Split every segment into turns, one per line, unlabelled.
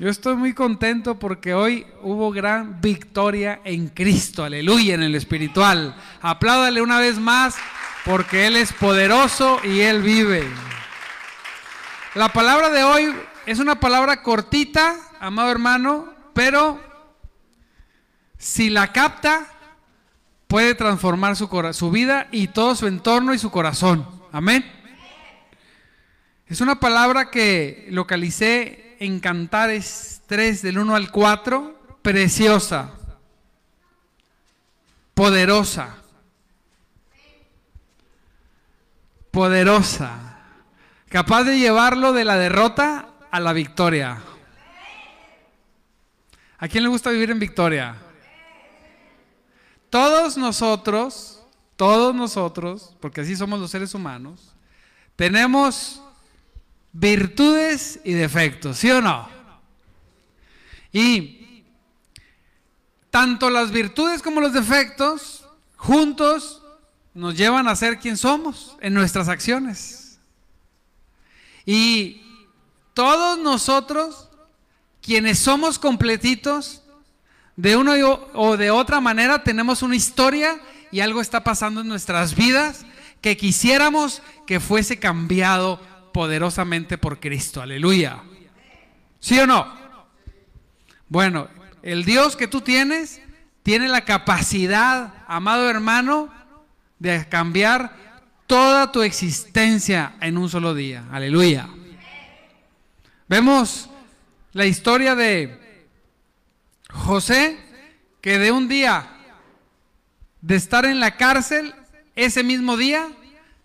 Yo estoy muy contento porque hoy hubo gran victoria en Cristo, aleluya, en el espiritual. Apláudale una vez más porque Él es poderoso y Él vive. La palabra de hoy es una palabra cortita, amado hermano, pero si la capta, puede transformar su, su vida y todo su entorno y su corazón. Amén. Es una palabra que localicé en Cantares 3 del 1 al 4, preciosa, poderosa, poderosa, capaz de llevarlo de la derrota a la victoria. ¿A quién le gusta vivir en victoria? Todos nosotros, todos nosotros, porque así somos los seres humanos, tenemos virtudes y defectos, ¿sí o no? Y tanto las virtudes como los defectos juntos nos llevan a ser quien somos en nuestras acciones. Y todos nosotros, quienes somos completitos, de una o de otra manera tenemos una historia y algo está pasando en nuestras vidas que quisiéramos que fuese cambiado poderosamente por Cristo. Aleluya. ¿Sí o no? Bueno, el Dios que tú tienes tiene la capacidad, amado hermano, de cambiar toda tu existencia en un solo día. Aleluya. Vemos la historia de José, que de un día de estar en la cárcel, ese mismo día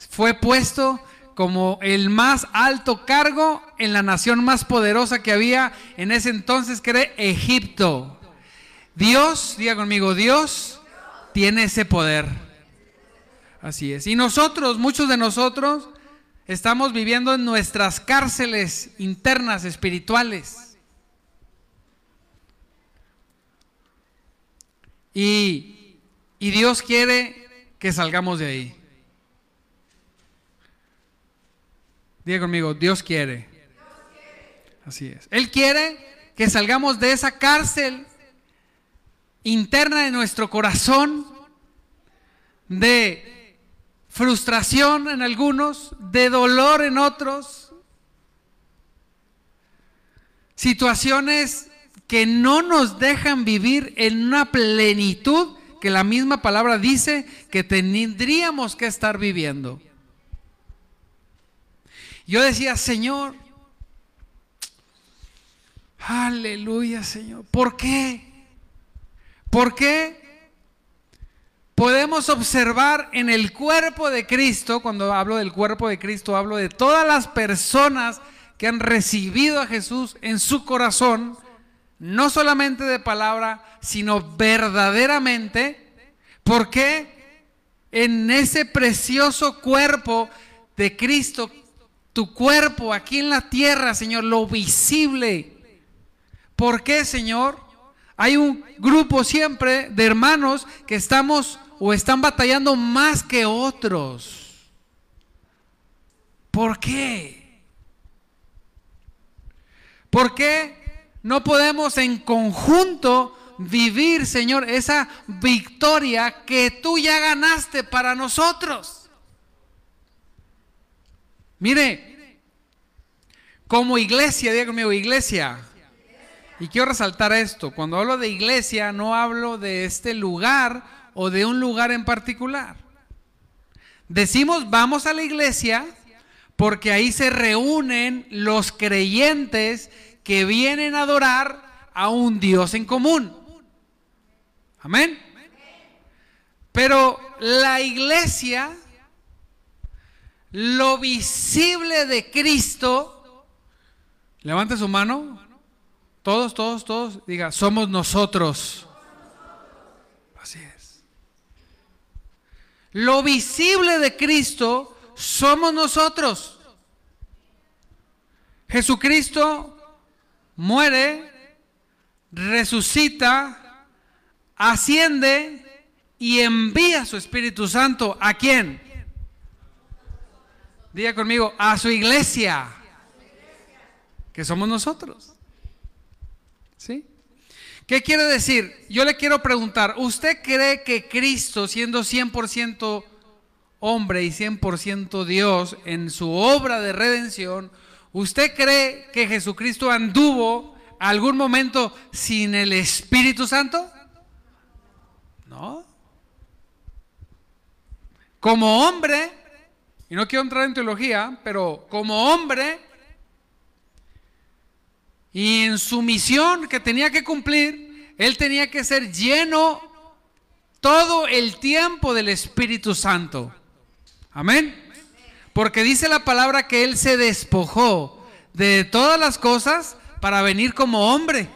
fue puesto como el más alto cargo en la nación más poderosa que había en ese entonces, que era Egipto. Dios, diga conmigo, Dios tiene ese poder. Así es. Y nosotros, muchos de nosotros, estamos viviendo en nuestras cárceles internas espirituales. Y, y Dios quiere que salgamos de ahí. Diga conmigo, Dios quiere. Así es. Él quiere que salgamos de esa cárcel interna de nuestro corazón, de frustración en algunos, de dolor en otros, situaciones que no nos dejan vivir en una plenitud que la misma palabra dice que tendríamos que estar viviendo. Yo decía, Señor, aleluya, Señor. ¿Por qué? ¿Por qué podemos observar en el cuerpo de Cristo, cuando hablo del cuerpo de Cristo, hablo de todas las personas que han recibido a Jesús en su corazón, no solamente de palabra, sino verdaderamente, ¿por qué en ese precioso cuerpo de Cristo tu cuerpo aquí en la tierra, Señor, lo visible. ¿Por qué, Señor? Hay un grupo siempre de hermanos que estamos o están batallando más que otros. ¿Por qué? ¿Por qué no podemos en conjunto vivir, Señor, esa victoria que tú ya ganaste para nosotros? Mire, como iglesia, diga conmigo, iglesia. Y quiero resaltar esto, cuando hablo de iglesia no hablo de este lugar o de un lugar en particular. Decimos vamos a la iglesia porque ahí se reúnen los creyentes que vienen a adorar a un Dios en común. Amén. Pero la iglesia lo visible de Cristo, levante su mano, todos, todos, todos, diga, somos nosotros. Así es. Lo visible de Cristo somos nosotros. Jesucristo muere, resucita, asciende y envía su Espíritu Santo. ¿A quién? Diga conmigo, a su iglesia, que somos nosotros. ¿Sí? ¿Qué quiere decir? Yo le quiero preguntar, ¿usted cree que Cristo, siendo 100% hombre y 100% Dios en su obra de redención, ¿usted cree que Jesucristo anduvo algún momento sin el Espíritu Santo? No. Como hombre, no quiero entrar en teología, pero como hombre, y en su misión que tenía que cumplir, él tenía que ser lleno todo el tiempo del Espíritu Santo. Amén. Porque dice la palabra que él se despojó de todas las cosas para venir como hombre.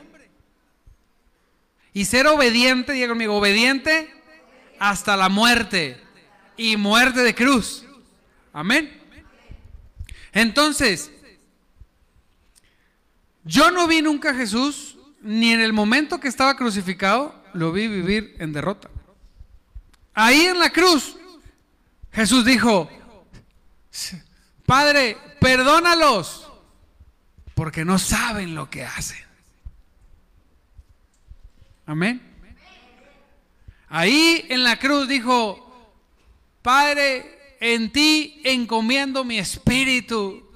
Y ser obediente, diga conmigo, obediente hasta la muerte. Y muerte de cruz. Amén. Entonces, yo no vi nunca a Jesús, ni en el momento que estaba crucificado, lo vi vivir en derrota. Ahí en la cruz, Jesús dijo, Padre, perdónalos, porque no saben lo que hacen. Amén. Ahí en la cruz dijo, Padre, en ti encomiendo mi espíritu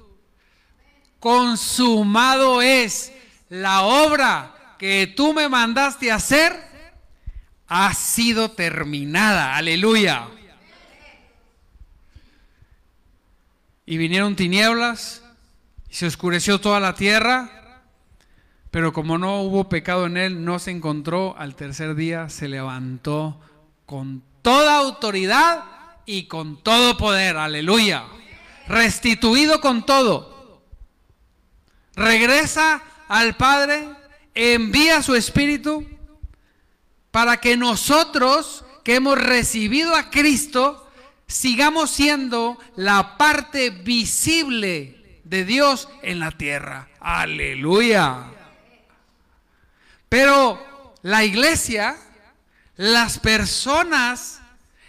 consumado es la obra que tú me mandaste hacer, ha sido terminada. Aleluya. Y vinieron tinieblas y se oscureció toda la tierra, pero como no hubo pecado en él, no se encontró. Al tercer día se levantó con toda autoridad y con todo poder. Aleluya. Restituido con todo regresa al Padre, envía su Espíritu para que nosotros que hemos recibido a Cristo sigamos siendo la parte visible de Dios en la tierra. Aleluya. Pero la iglesia, las personas,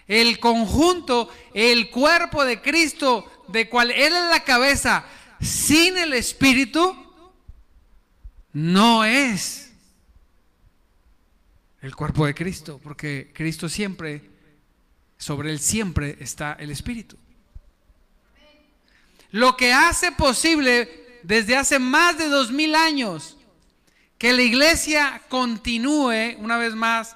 el conjunto, el cuerpo de Cristo, de cual Él es la cabeza, sin el Espíritu no es el cuerpo de Cristo, porque Cristo siempre, sobre él siempre está el Espíritu. Lo que hace posible desde hace más de dos mil años que la iglesia continúe, una vez más,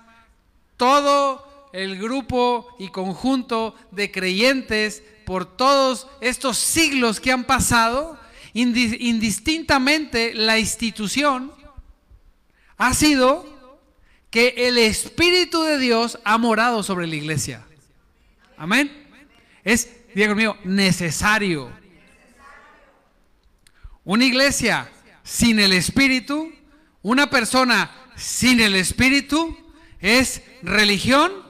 todo el grupo y conjunto de creyentes por todos estos siglos que han pasado, indistintamente la institución ha sido que el Espíritu de Dios ha morado sobre la iglesia. Amén. Es, Diego mío, necesario. Una iglesia sin el Espíritu, una persona sin el Espíritu, es religión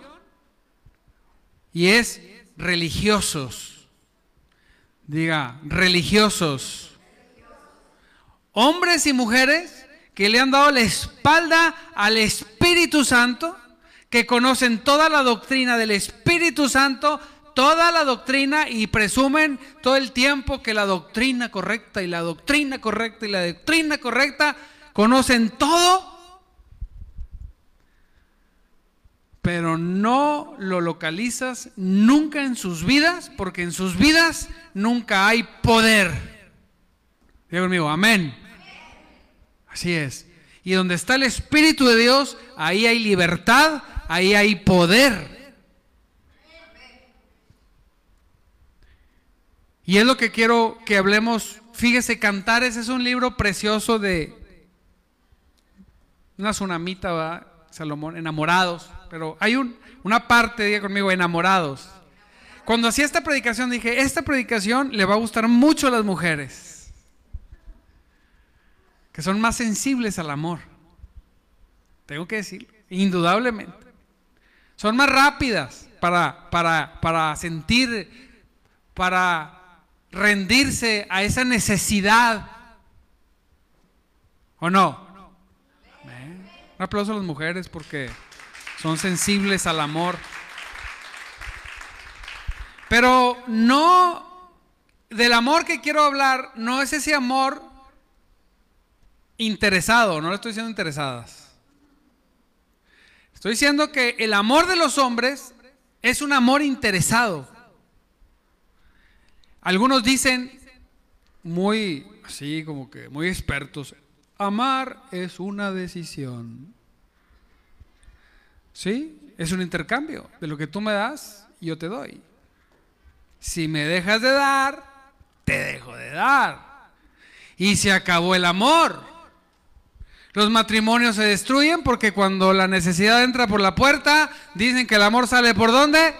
y es religiosos. Diga, religiosos, hombres y mujeres que le han dado la espalda al Espíritu Santo, que conocen toda la doctrina del Espíritu Santo, toda la doctrina y presumen todo el tiempo que la doctrina correcta y la doctrina correcta y la doctrina correcta conocen todo pero no lo localizas nunca en sus vidas, porque en sus vidas nunca hay poder. Digo conmigo, amén. Así es. Y donde está el Espíritu de Dios, ahí hay libertad, ahí hay poder. Y es lo que quiero que hablemos. Fíjese, Cantares es un libro precioso de una tsunamita, ¿va? Salomón, enamorados pero hay un, una parte, diga conmigo, enamorados. Cuando hacía esta predicación dije, esta predicación le va a gustar mucho a las mujeres, que son más sensibles al amor. Tengo que decir, indudablemente. Son más rápidas para, para, para sentir, para rendirse a esa necesidad. ¿O no? Un aplauso a las mujeres porque son sensibles al amor. Pero no, del amor que quiero hablar, no es ese amor interesado, no le estoy diciendo interesadas. Estoy diciendo que el amor de los hombres es un amor interesado. Algunos dicen, muy así como que muy expertos, amar es una decisión. ¿Sí? Es un intercambio de lo que tú me das, yo te doy. Si me dejas de dar, te dejo de dar. Y se acabó el amor. Los matrimonios se destruyen porque cuando la necesidad entra por la puerta, dicen que el amor sale por dónde?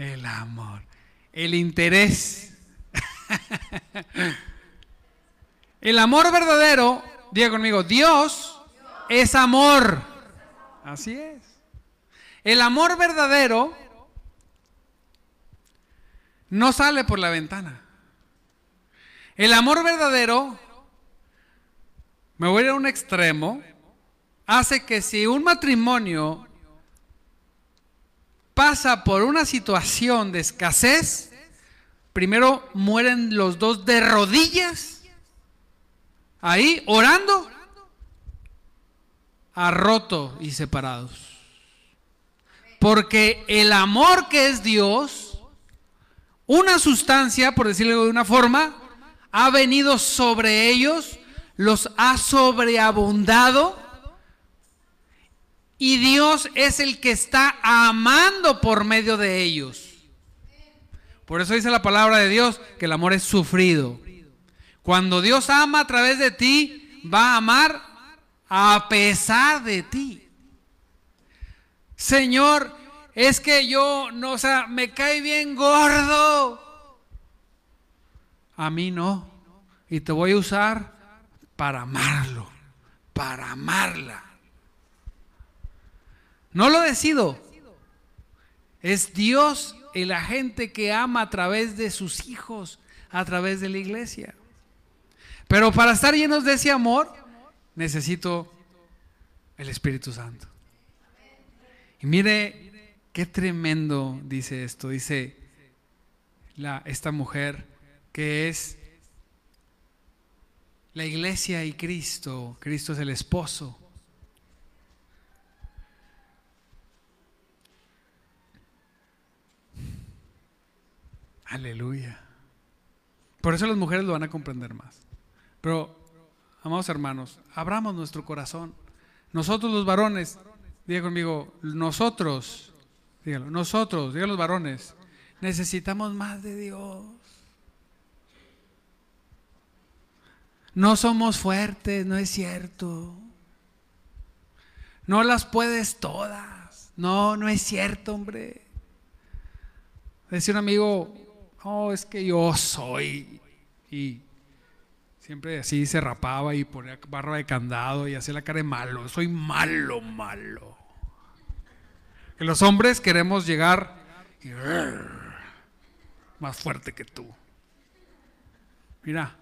El amor. El interés. el amor verdadero, diga conmigo, Dios es amor. Así es. El amor verdadero no sale por la ventana. El amor verdadero, me voy a ir a un extremo, hace que si un matrimonio pasa por una situación de escasez, primero mueren los dos de rodillas, ahí orando, a roto y separados. Porque el amor que es Dios, una sustancia, por decirlo de una forma, ha venido sobre ellos, los ha sobreabundado y Dios es el que está amando por medio de ellos. Por eso dice la palabra de Dios que el amor es sufrido. Cuando Dios ama a través de ti, va a amar a pesar de ti. Señor, es que yo no, o sea, me cae bien gordo. A mí no. Y te voy a usar para amarlo, para amarla. No lo decido. Es Dios el agente que ama a través de sus hijos, a través de la iglesia. Pero para estar llenos de ese amor, necesito el Espíritu Santo. Y mire qué tremendo dice esto. Dice la, esta mujer que es la iglesia y Cristo. Cristo es el esposo. Aleluya. Por eso las mujeres lo van a comprender más. Pero, amados hermanos, abramos nuestro corazón. Nosotros los varones, diga conmigo, nosotros, dígalo, nosotros, digan los varones, necesitamos más de Dios. No somos fuertes, no es cierto. No las puedes todas. No, no es cierto, hombre. Decía un amigo, oh, es que yo soy. Y siempre así se rapaba y ponía barra de candado y hacía la cara de malo. Soy malo, malo. Que los hombres queremos llegar más fuerte que tú. Mira,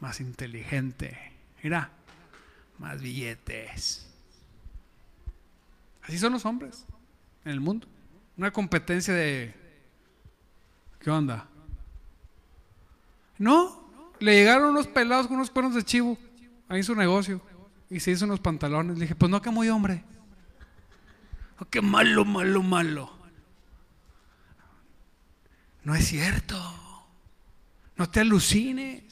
más inteligente. Mira, más billetes. Así son los hombres en el mundo. Una competencia de ¿Qué onda? No, le llegaron unos pelados con unos cuernos de chivo ahí su negocio y se hizo unos pantalones. Le dije, pues no, que muy hombre. Oh, qué malo, malo, malo. No es cierto. No te alucines.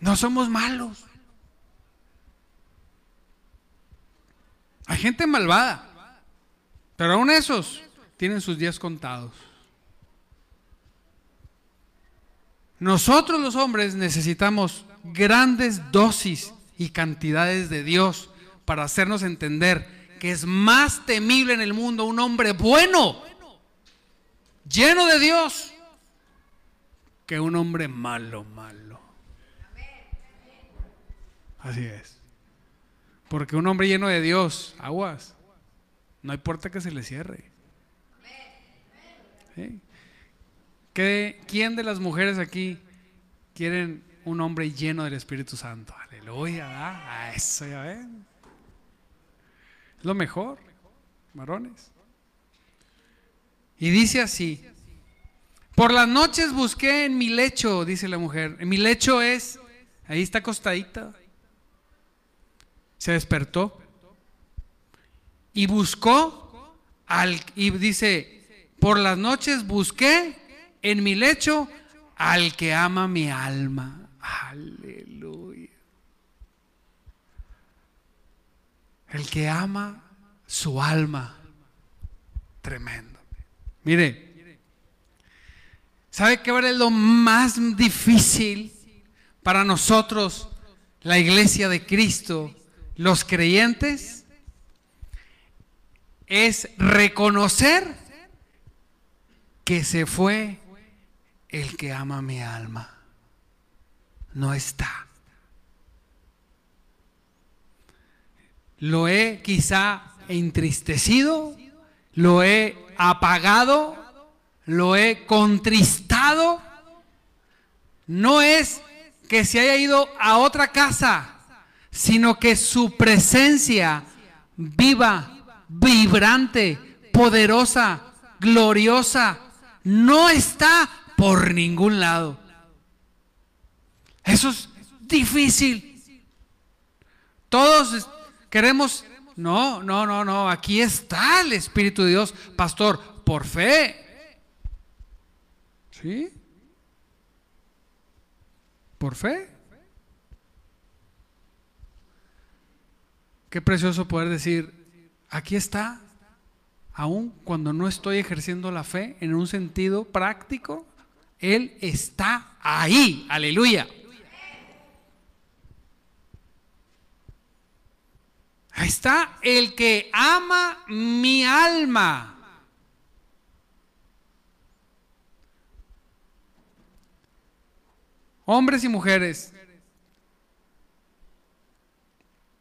No somos malos. Hay gente malvada. Pero aún esos tienen sus días contados. Nosotros los hombres necesitamos grandes dosis y cantidades de Dios para hacernos entender que es más temible en el mundo un hombre bueno, lleno de Dios, que un hombre malo, malo. Así es. Porque un hombre lleno de Dios, aguas, no hay puerta que se le cierre. ¿Quién de las mujeres aquí quieren un hombre lleno del Espíritu Santo? Aleluya, A eso ya ven. Es lo mejor, varones. Y dice así, Por las noches busqué en mi lecho, dice la mujer. En mi lecho es, ahí está acostadita. Se despertó y buscó al, y dice, por las noches busqué en mi lecho al que ama mi alma. Aleluya. El que ama su alma. Tremendo. Mire, ¿sabe qué es lo más difícil para nosotros, la iglesia de Cristo, los creyentes? Es reconocer que se fue el que ama mi alma. No está. Lo he quizá entristecido, lo he apagado, lo he contristado. No es que se haya ido a otra casa, sino que su presencia viva, vibrante, poderosa, gloriosa, no está por ningún lado. Eso es difícil. Todos queremos no, no, no, no. Aquí está el Espíritu de Dios, pastor, por fe. ¿Sí? Por fe. Qué precioso poder decir, aquí está, aun cuando no estoy ejerciendo la fe en un sentido práctico, Él está ahí. Aleluya. Ahí está el que ama mi alma. Hombres y mujeres,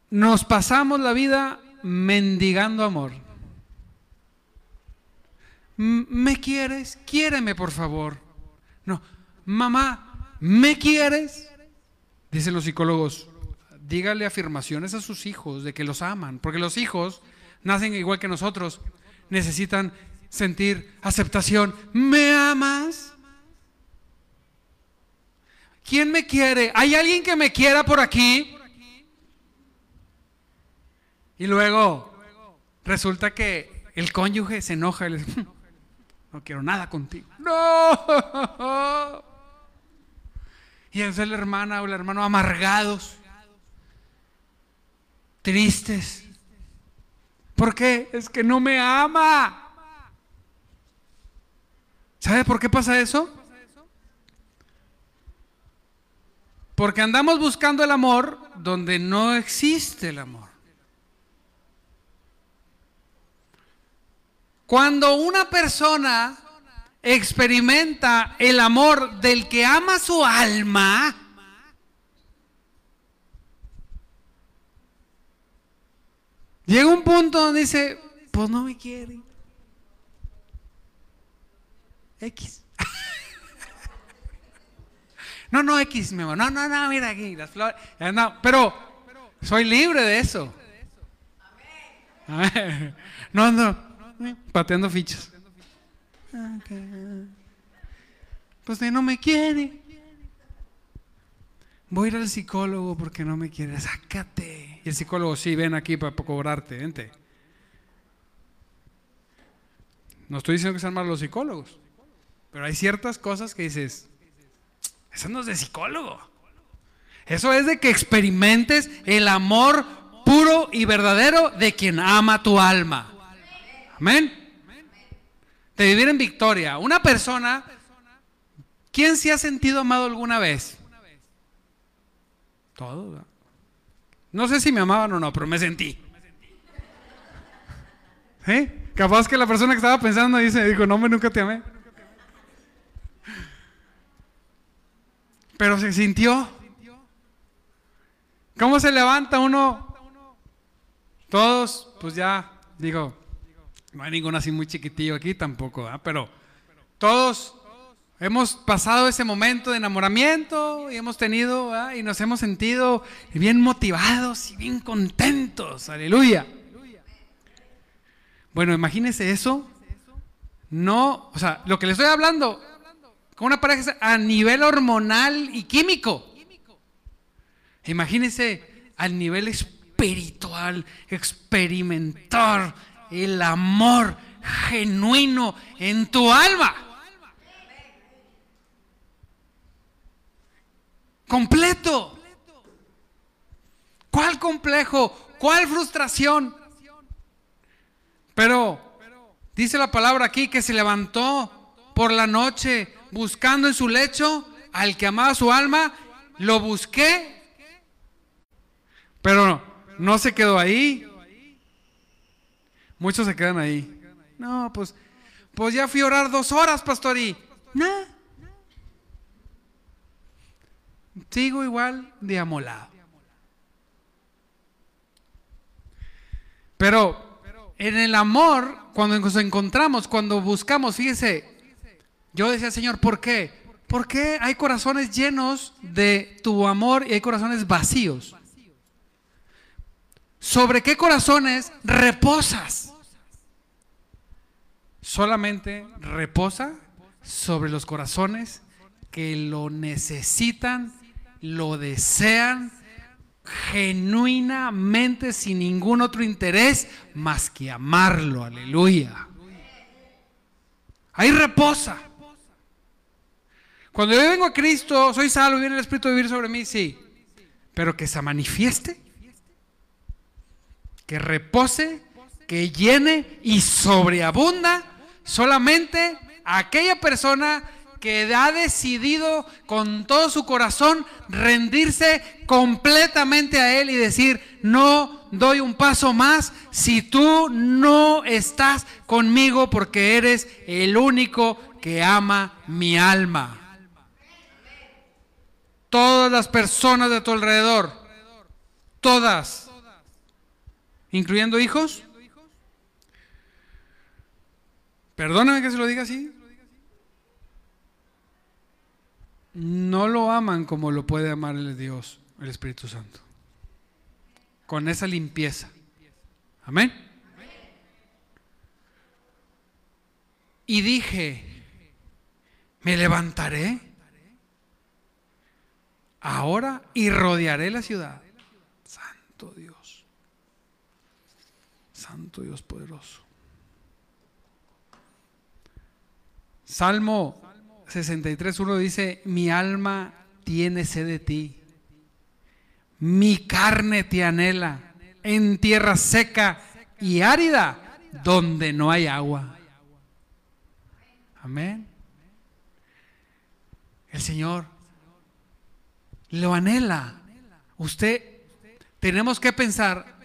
nos pasamos la vida mendigando amor. ¿Me quieres? Quiéreme, por favor. No, mamá, ¿me quieres? Dicen los psicólogos, dígale afirmaciones a sus hijos de que los aman, porque los hijos nacen igual que nosotros, necesitan sentir aceptación. ¿Me amas? ¿Quién me quiere? ¿Hay alguien que me quiera por aquí? Y luego resulta que el cónyuge se enoja y no quiero nada contigo. No. Y entonces la hermana o el hermano amargados tristes. ¿Por qué? Es que no me ama. ¿Sabe por qué pasa eso? Porque andamos buscando el amor donde no existe el amor. Cuando una persona experimenta el amor del que ama su alma, Llega un punto donde dice, pues no me quiere. X. no, no, X, mi amor. No, no, no, mira aquí, las flores. No, pero soy libre de eso. No, no, pateando fichas. Pues no me quiere. Voy a ir al psicólogo porque no me quiere. Sácate. Y el psicólogo, sí, ven aquí para cobrarte, vente. No estoy diciendo que sean malos los psicólogos, pero hay ciertas cosas que dices, eso no es de psicólogo. Eso es de que experimentes el amor puro y verdadero de quien ama tu alma. Amén. De vivir en victoria. Una persona, ¿quién se ha sentido amado alguna vez? Todo. No sé si me amaban o no, pero me sentí. ¿Sí? Capaz que la persona que estaba pensando dice, dijo, no, me nunca te amé. Pero se sintió. ¿Cómo se levanta uno? Todos, pues ya, digo, no hay ninguno así muy chiquitillo aquí tampoco, pero todos Hemos pasado ese momento de enamoramiento y hemos tenido y nos hemos sentido bien motivados y bien contentos. Aleluya. Bueno, imagínese eso. No, o sea, lo que le estoy hablando con una pareja a nivel hormonal y químico. Imagínense al nivel espiritual, experimentar el amor genuino en tu alma. Completo. ¿Cuál complejo? ¿Cuál frustración? Pero dice la palabra aquí que se levantó por la noche buscando en su lecho al que amaba su alma. Lo busqué, pero no se quedó ahí. Muchos se quedan ahí. No, pues, pues ya fui a orar dos horas, pastor, y no. Sigo igual de amolado. Pero en el amor, cuando nos encontramos, cuando buscamos, fíjese, yo decía, Señor, ¿por qué? ¿Por qué hay corazones llenos de tu amor y hay corazones vacíos? ¿Sobre qué corazones reposas? Solamente reposa sobre los corazones que lo necesitan, lo desean genuinamente sin ningún otro interés más que amarlo. Aleluya. Ahí reposa. Cuando yo vengo a Cristo, soy salvo viene el Espíritu vivir sobre mí, sí. Pero que se manifieste, que repose, que llene y sobreabunda solamente aquella persona que ha decidido con todo su corazón rendirse completamente a Él y decir, no doy un paso más si tú no estás conmigo porque eres el único que ama mi alma. Todas las personas de tu alrededor, todas, incluyendo hijos, perdóname que se lo diga así, no lo aman como lo puede amar el Dios, el Espíritu Santo. Con esa limpieza. Amén. Y dije, me levantaré ahora y rodearé la ciudad. Santo Dios. Santo Dios poderoso. Salmo 63.1 dice, mi alma tiene sed de ti, mi carne te anhela en tierra seca y árida donde no hay agua. Amén. El Señor lo anhela. Usted, tenemos que pensar,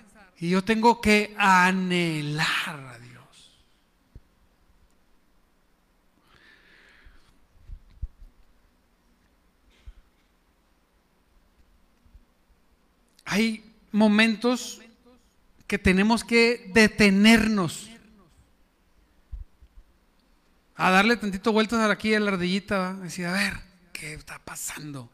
y yo tengo que anhelar hay momentos que tenemos que detenernos a darle tantito vueltas aquí a la ardillita, decir, a ver, ¿qué está pasando?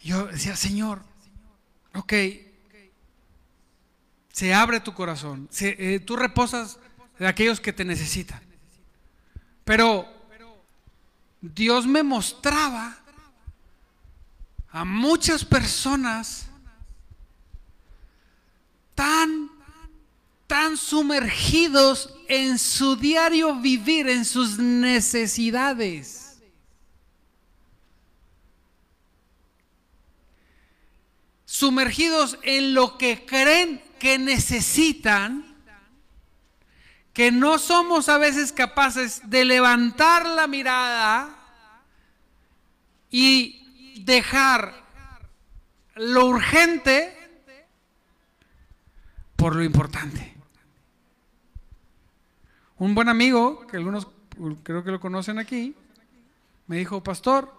Yo decía, Señor, ok, se abre tu corazón, eh, tú reposas de aquellos que te necesitan, pero Dios me mostraba a muchas personas tan, tan sumergidos en su diario vivir, en sus necesidades. Sumergidos en lo que creen que necesitan, que no somos a veces capaces de levantar la mirada y dejar lo urgente por lo importante. Un buen amigo, que algunos creo que lo conocen aquí, me dijo, pastor,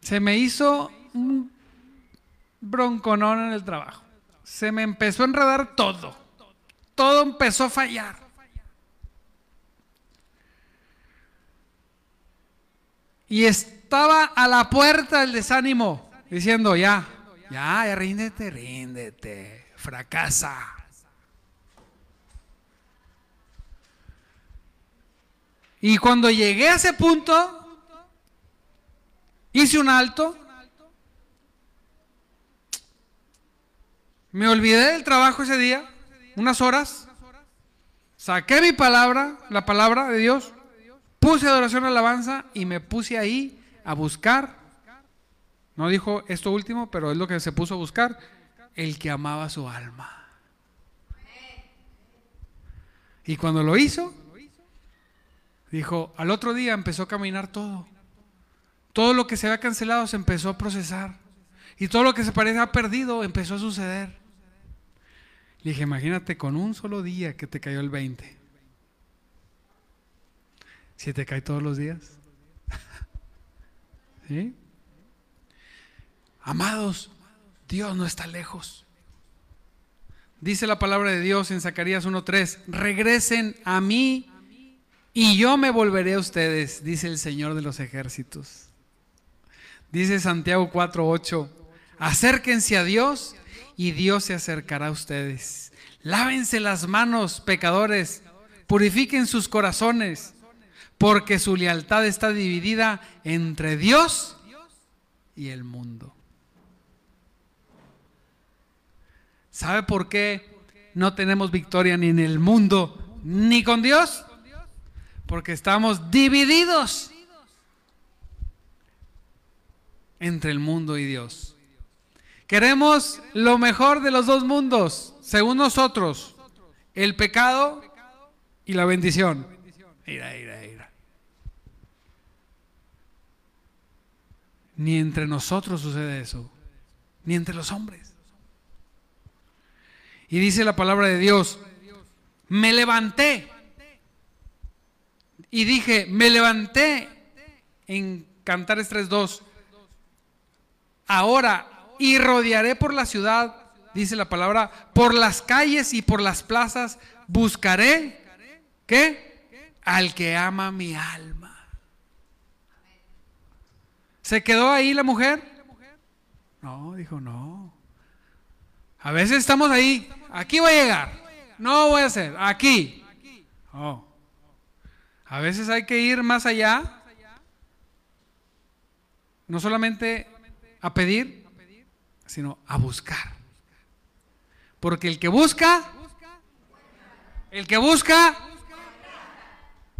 se me hizo bronconón en el trabajo. Se me empezó a enredar todo. Todo empezó a fallar. Y estaba a la puerta del desánimo, diciendo, ya, ya, ya, ríndete, ríndete, fracasa. Y cuando llegué a ese punto, hice un alto, me olvidé del trabajo ese día, unas horas, saqué mi palabra, la palabra de Dios, puse adoración alabanza y me puse ahí a buscar. No dijo esto último, pero es lo que se puso a buscar, el que amaba su alma. Y cuando lo hizo, dijo, al otro día empezó a caminar todo. Todo lo que se había cancelado se empezó a procesar. Y todo lo que se parecía perdido empezó a suceder. Dije, imagínate con un solo día que te cayó el 20. Si te cae todos los días. Amados, Dios no está lejos. Dice la palabra de Dios en Zacarías 1.3, regresen a mí y yo me volveré a ustedes, dice el Señor de los ejércitos. Dice Santiago 4.8, acérquense a Dios y Dios se acercará a ustedes. Lávense las manos, pecadores, purifiquen sus corazones, porque su lealtad está dividida entre Dios y el mundo. ¿Sabe por qué no tenemos victoria ni en el mundo ni con Dios? Porque estamos divididos entre el mundo y Dios. Queremos lo mejor de los dos mundos, según nosotros, el pecado y la bendición. Mira, mira, mira. Ni entre nosotros sucede eso, ni entre los hombres. Y dice la palabra de Dios, me levanté. Y dije, me levanté en Cantares 3.2. Ahora, y rodearé por la ciudad, dice la palabra, por las calles y por las plazas, buscaré, ¿qué? Al que ama mi alma. ¿Se quedó ahí la mujer? No, dijo, no. A veces estamos ahí, aquí voy a llegar, no voy a hacer, aquí. Oh. A veces hay que ir más allá, no solamente a pedir, sino a buscar. Porque el que busca, el que busca,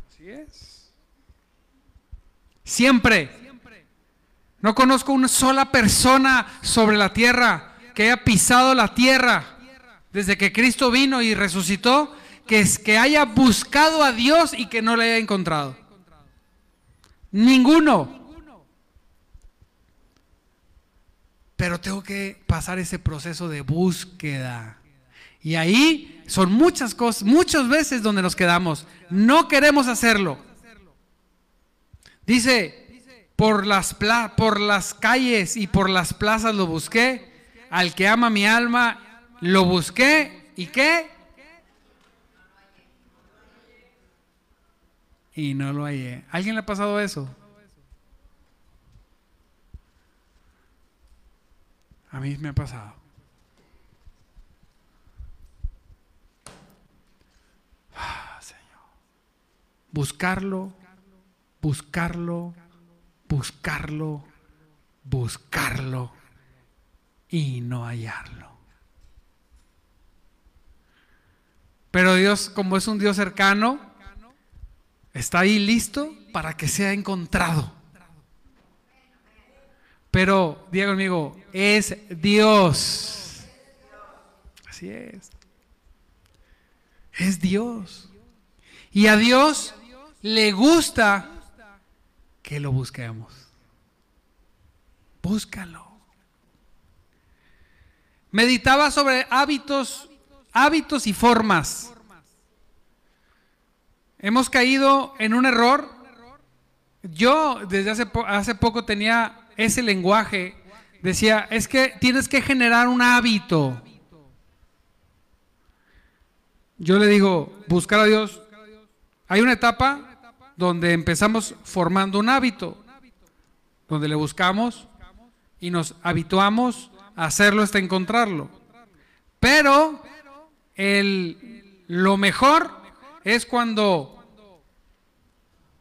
así es. Siempre. No conozco una sola persona sobre la tierra que haya pisado la tierra desde que Cristo vino y resucitó, que, es, que haya buscado a Dios y que no le haya encontrado. Ninguno. Pero tengo que pasar ese proceso de búsqueda. Y ahí son muchas cosas, muchas veces donde nos quedamos. No queremos hacerlo. Dice, por las, por las calles y por las plazas lo busqué al que ama mi alma, lo busqué y qué? Y no lo hallé. ¿Alguien le ha pasado eso? A mí me ha pasado. Ah, Señor. Buscarlo, buscarlo, buscarlo, buscarlo y no hallarlo. Pero Dios, como es un Dios cercano, está ahí listo para que sea encontrado. Pero, diga conmigo, es Dios. Así es. Es Dios. Y a Dios le gusta que lo busquemos. Búscalo. Meditaba sobre hábitos, hábitos y formas. Hemos caído en un error. Yo desde hace, hace poco tenía ese lenguaje. Decía, es que tienes que generar un hábito. Yo le digo, buscar a Dios. Hay una etapa donde empezamos formando un hábito, donde le buscamos y nos habituamos hacerlo hasta encontrarlo. Pero el, lo mejor es cuando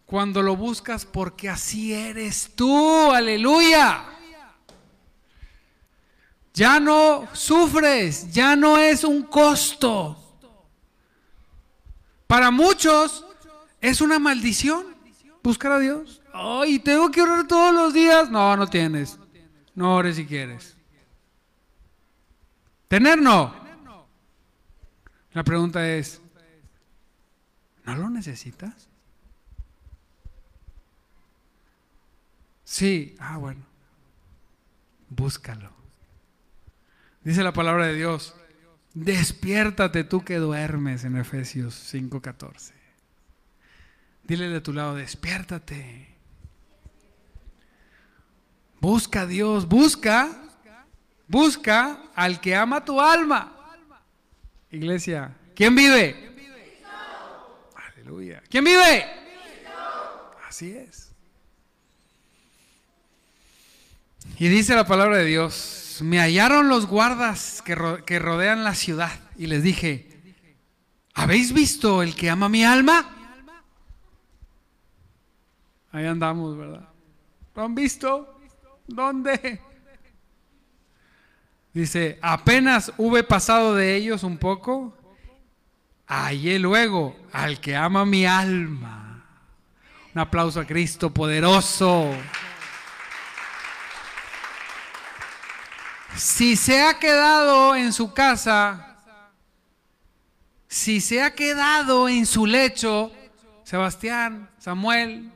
cuando lo buscas porque así eres tú, aleluya. Ya no sufres, ya no es un costo. Para muchos es una maldición buscar a Dios. Ay, tengo que orar todos los días. No, no tienes. No ores si quieres. Tener no. La pregunta es, ¿no lo necesitas? Sí, ah, bueno. Búscalo. Dice la palabra de Dios, despiértate tú que duermes en Efesios 5:14. Dile de tu lado, despiértate. Busca a Dios, busca, busca al que ama tu alma. Iglesia, ¿quién vive? Aleluya. ¿Quién vive? Así es. Y dice la palabra de Dios, me hallaron los guardas que, rodean la ciudad y les dije, ¿habéis visto el que ama mi alma? Ahí andamos, ¿verdad? ¿Lo han visto? ¿Dónde? Dice, apenas hube pasado de ellos un poco, hallé luego al que ama mi alma. Un aplauso a Cristo poderoso. Si se ha quedado en su casa, si se ha quedado en su lecho, Sebastián, Samuel,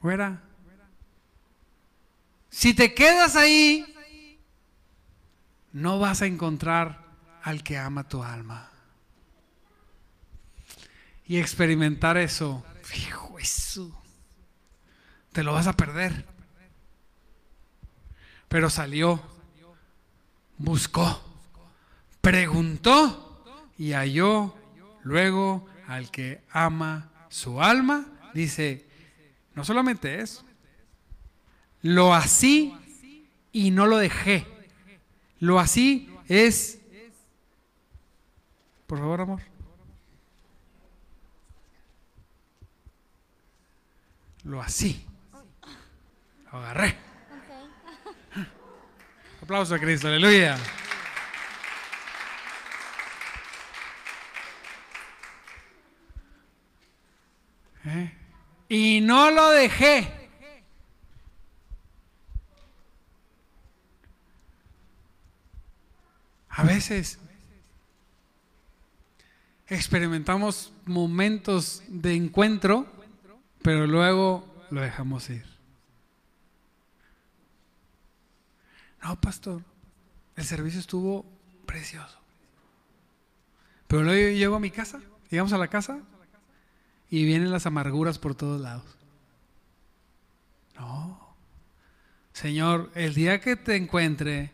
Fuera. Si te quedas ahí, no vas a encontrar al que ama tu alma. Y experimentar eso, fijo, eso, te lo vas a perder. Pero salió, buscó, preguntó y halló luego al que ama su alma. Dice, no solamente eso, lo así y no lo dejé. Lo así es... Por favor, amor. Lo así. Lo agarré. Aplauso a Cristo, aleluya. ¿Eh? y no lo dejé. A veces experimentamos momentos de encuentro, pero luego lo dejamos ir. No, pastor, el servicio estuvo precioso. Pero luego llego a mi casa, llegamos a la casa y vienen las amarguras por todos lados. No. Señor, el día que te encuentre,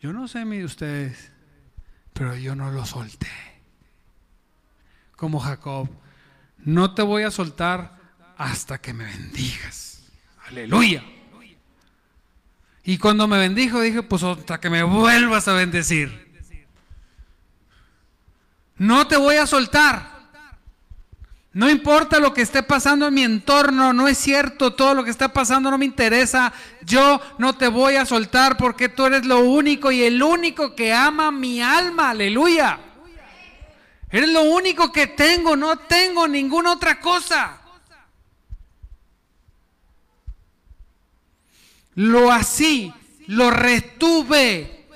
yo no sé mi de ustedes, pero yo no lo solté. Como Jacob, no te voy a soltar hasta que me bendigas. Aleluya. Y cuando me bendijo, dije, pues hasta que me vuelvas a bendecir. No te voy a soltar no importa lo que esté pasando en mi entorno, no es cierto, todo lo que está pasando no me interesa. Yo no te voy a soltar porque tú eres lo único y el único que ama mi alma, aleluya. Eres lo único que tengo, no tengo ninguna otra cosa. Lo así, lo retuve.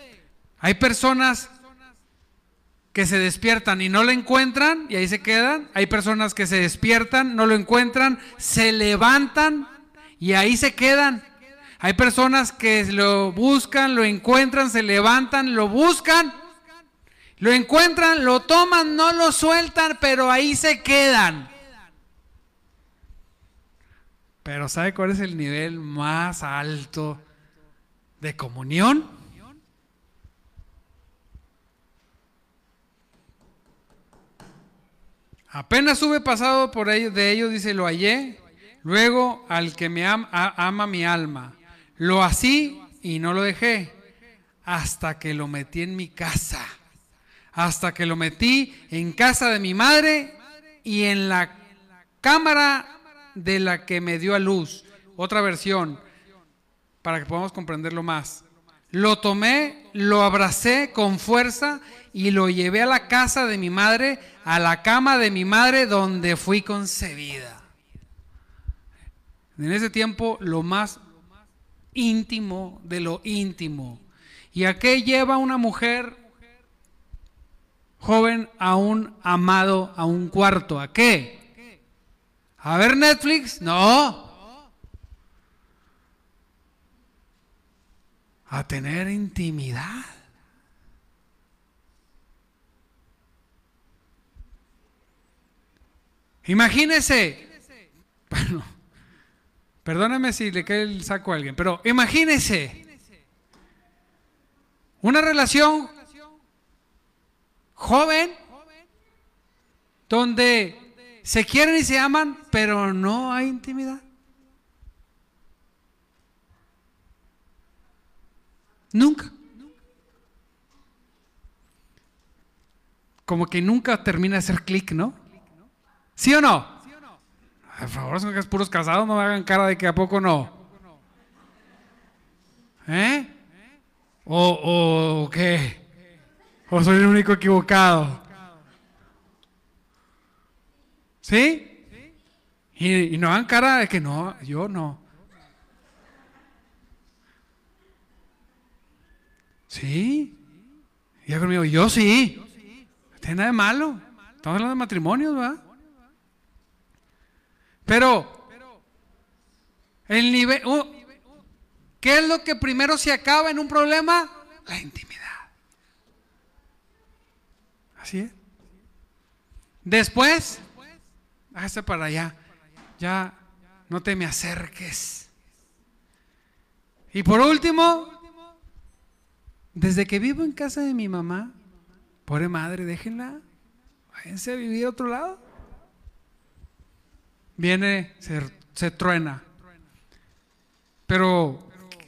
Hay personas que se despiertan y no lo encuentran y ahí se quedan. Hay personas que se despiertan, no lo encuentran, se levantan y ahí se quedan. Hay personas que lo buscan, lo encuentran, se levantan, lo buscan, lo encuentran, lo toman, no lo sueltan, pero ahí se quedan. Pero ¿sabe cuál es el nivel más alto de comunión? Apenas hube pasado por ellos, de ellos, dice, lo hallé. Luego al que me ama, ama mi alma. Lo así y no lo dejé hasta que lo metí en mi casa. hasta que lo metí en casa de mi madre y en la cámara de la que me dio a luz. Otra versión, para que podamos comprenderlo más. Lo tomé, lo abracé con fuerza y lo llevé a la casa de mi madre, a la cama de mi madre donde fui concebida. En ese tiempo lo más íntimo de lo íntimo. ¿Y a qué lleva una mujer joven a un amado, a un cuarto? ¿A qué? ¿A ver Netflix? No. A tener intimidad. Imagínese, bueno, perdóneme si le cae el saco a alguien, pero imagínese una relación joven donde se quieren y se aman, pero no hay intimidad. Nunca. Como que nunca termina de hacer clic, ¿no? ¿Sí o no? Por favor, son que puros casados, no me hagan cara de que a poco no. ¿Eh? ¿O, o qué? ¿O soy el único equivocado? ¿Sí? Y, no hagan cara de que no, yo no. ¿Sí? Y conmigo, yo sí. No tiene nada de malo. Estamos hablando de matrimonios, ¿verdad? Pero, el nivel, ¿qué es lo que primero se acaba en un problema? La intimidad. Así es. Después, hágase para allá. Ya no te me acerques. Y por último, desde que vivo en casa de mi mamá, pobre madre, déjenla, váyanse a vivir a otro lado viene, se, truena. Pero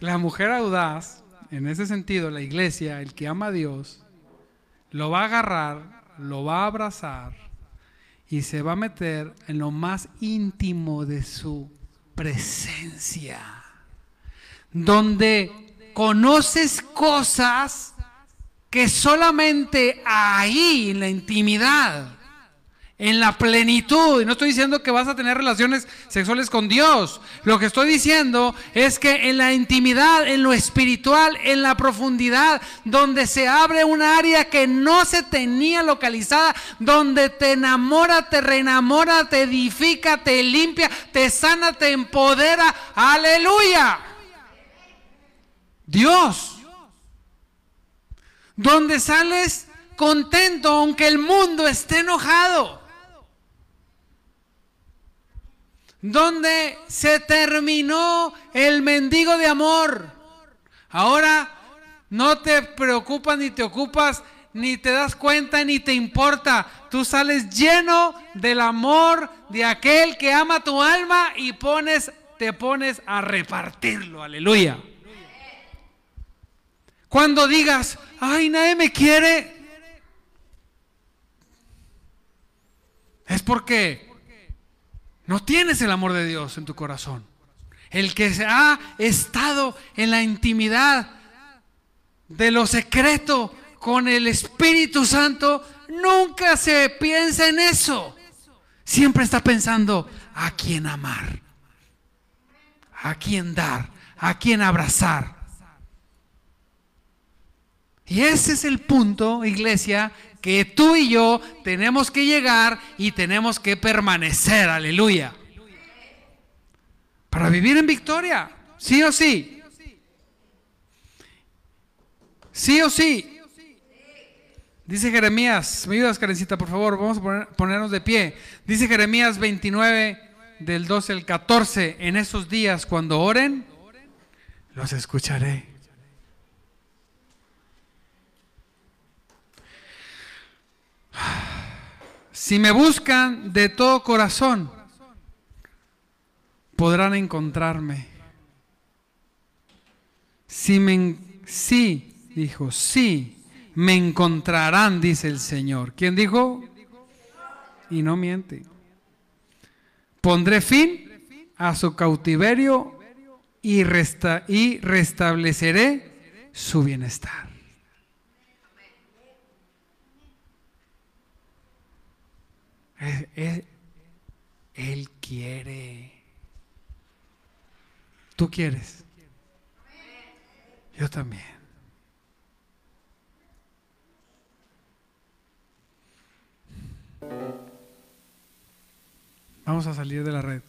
la mujer audaz, en ese sentido, la iglesia, el que ama a Dios, lo va a agarrar, lo va a abrazar y se va a meter en lo más íntimo de su presencia, donde conoces cosas que solamente ahí, en la intimidad, en la plenitud. Y no estoy diciendo que vas a tener relaciones sexuales con Dios. Lo que estoy diciendo es que en la intimidad, en lo espiritual, en la profundidad, donde se abre un área que no se tenía localizada, donde te enamora, te reenamora, te edifica, te limpia, te sana, te empodera. Aleluya. Dios. Donde sales contento aunque el mundo esté enojado. Donde se terminó el mendigo de amor. Ahora no te preocupas ni te ocupas, ni te das cuenta, ni te importa. Tú sales lleno del amor de aquel que ama tu alma y pones, te pones a repartirlo. Aleluya. Cuando digas, ay, nadie me quiere, es porque no tienes el amor de Dios en tu corazón. El que ha estado en la intimidad de lo secreto con el Espíritu Santo, nunca se piensa en eso. Siempre está pensando a quién amar, a quién dar, a quién abrazar. Y ese es el punto, iglesia, que tú y yo tenemos que llegar y tenemos que permanecer, aleluya. Para vivir en victoria, sí o sí. Sí o sí. Dice Jeremías, me ayudas, Karencita, por favor, vamos a ponernos de pie. Dice Jeremías 29, del 12 al 14, en esos días cuando oren, los escucharé. Si me buscan de todo corazón, podrán encontrarme. Si me, sí, dijo, sí, me encontrarán, dice el Señor. ¿Quién dijo? Y no miente. Pondré fin a su cautiverio y, y restableceré su bienestar. Él quiere. ¿Tú quieres? Yo también. Vamos a salir de la red.